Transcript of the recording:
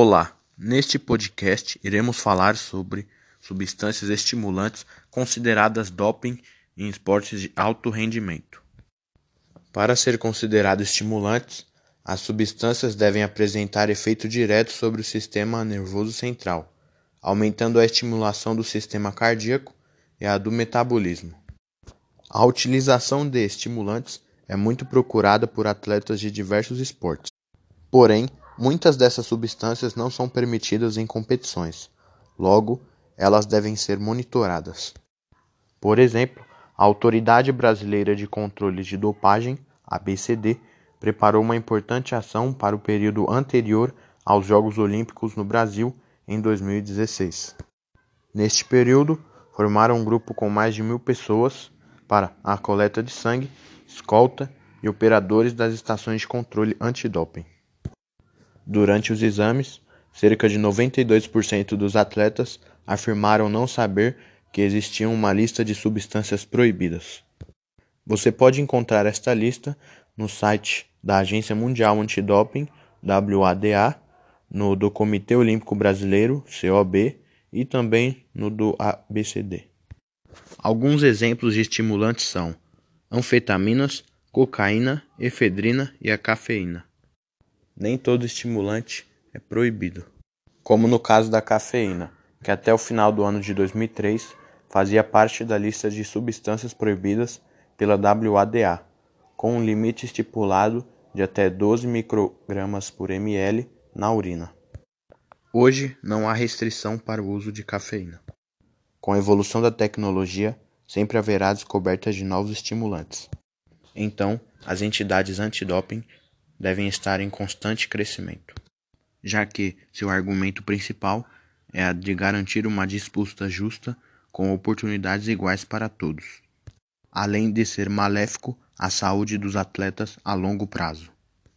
Olá, neste podcast iremos falar sobre substâncias estimulantes consideradas doping em esportes de alto rendimento. Para ser considerados estimulantes, as substâncias devem apresentar efeito direto sobre o sistema nervoso central, aumentando a estimulação do sistema cardíaco e a do metabolismo. A utilização de estimulantes é muito procurada por atletas de diversos esportes. Porém, muitas dessas substâncias não são permitidas em competições, logo, elas devem ser monitoradas. Por exemplo, a Autoridade Brasileira de Controle de Dopagem, ABCD, preparou uma importante ação para o período anterior aos Jogos Olímpicos no Brasil em 2016. Neste período, formaram um grupo com mais de mil pessoas para a coleta de sangue, escolta e operadores das estações de controle antidoping. Durante os exames, cerca de 92% dos atletas afirmaram não saber que existia uma lista de substâncias proibidas. Você pode encontrar esta lista no site da Agência Mundial Antidoping, WADA, no do Comitê Olímpico Brasileiro, COB, e também no do ABCD. Alguns exemplos de estimulantes são anfetaminas, cocaína, efedrina e a cafeína. Nem todo estimulante é proibido, como no caso da cafeína, que até o final do ano de 2003 fazia parte da lista de substâncias proibidas pela WADA, com um limite estipulado de até 12 microgramas por ml na urina. Hoje não há restrição para o uso de cafeína. Com a evolução da tecnologia, sempre haverá descobertas de novos estimulantes. Então, as entidades antidoping devem estar em constante crescimento, já que seu argumento principal é a de garantir uma disputa justa com oportunidades iguais para todos, além de ser maléfico à saúde dos atletas a longo prazo.